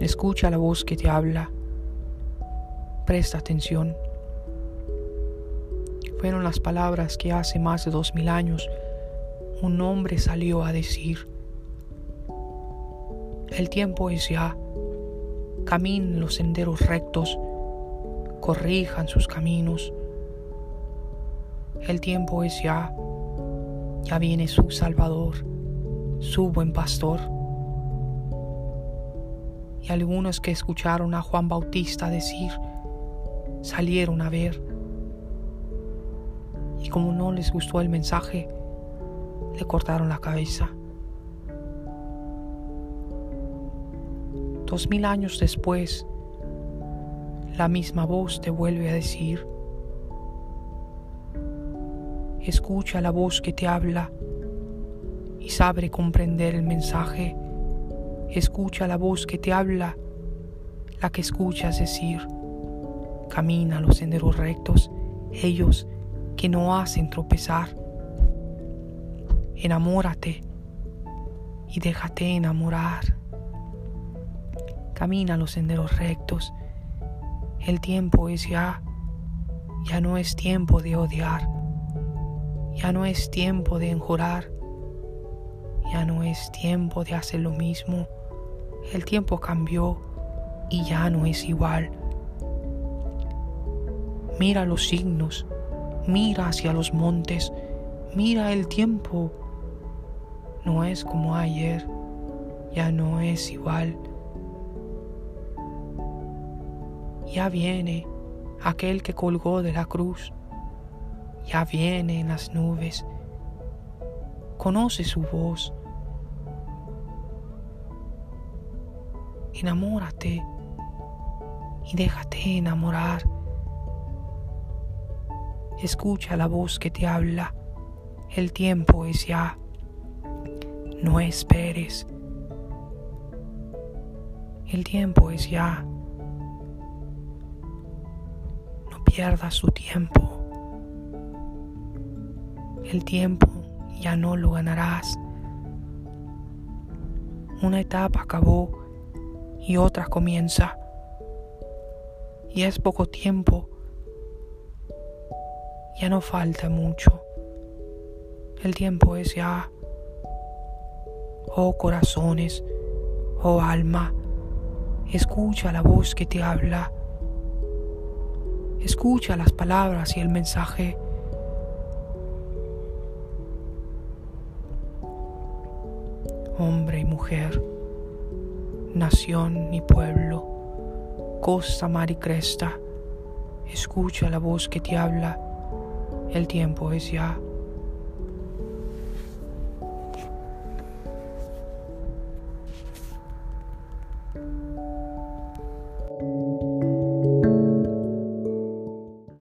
Escucha la voz que te habla. Presta atención. Fueron las palabras que hace más de dos mil años un hombre salió a decir. El tiempo es ya. Caminen los senderos rectos. Corrijan sus caminos. El tiempo es ya. Ya viene su Salvador, su buen pastor y algunos que escucharon a Juan Bautista decir, salieron a ver. Y como no les gustó el mensaje, le cortaron la cabeza. Dos mil años después, la misma voz te vuelve a decir, escucha la voz que te habla y sabe comprender el mensaje Escucha la voz que te habla, la que escuchas decir. Camina los senderos rectos, ellos que no hacen tropezar. Enamórate y déjate enamorar. Camina los senderos rectos. El tiempo es ya. Ya no es tiempo de odiar. Ya no es tiempo de enjurar. Ya no es tiempo de hacer lo mismo el tiempo cambió y ya no es igual. Mira los signos, mira hacia los montes, mira el tiempo. No es como ayer, ya no es igual. Ya viene aquel que colgó de la cruz, ya viene en las nubes, conoce su voz enamórate y déjate enamorar. Escucha la voz que te habla. El tiempo es ya. No esperes. El tiempo es ya. No pierdas tu tiempo. El tiempo ya no lo ganarás. Una etapa acabó y otra comienza. Y es poco tiempo. Ya no falta mucho. El tiempo es ya. Oh corazones, oh alma, escucha la voz que te habla. Escucha las palabras y el mensaje. Hombre y mujer nación y pueblo, costa, mar y cresta, escucha la voz que te habla, el tiempo es ya.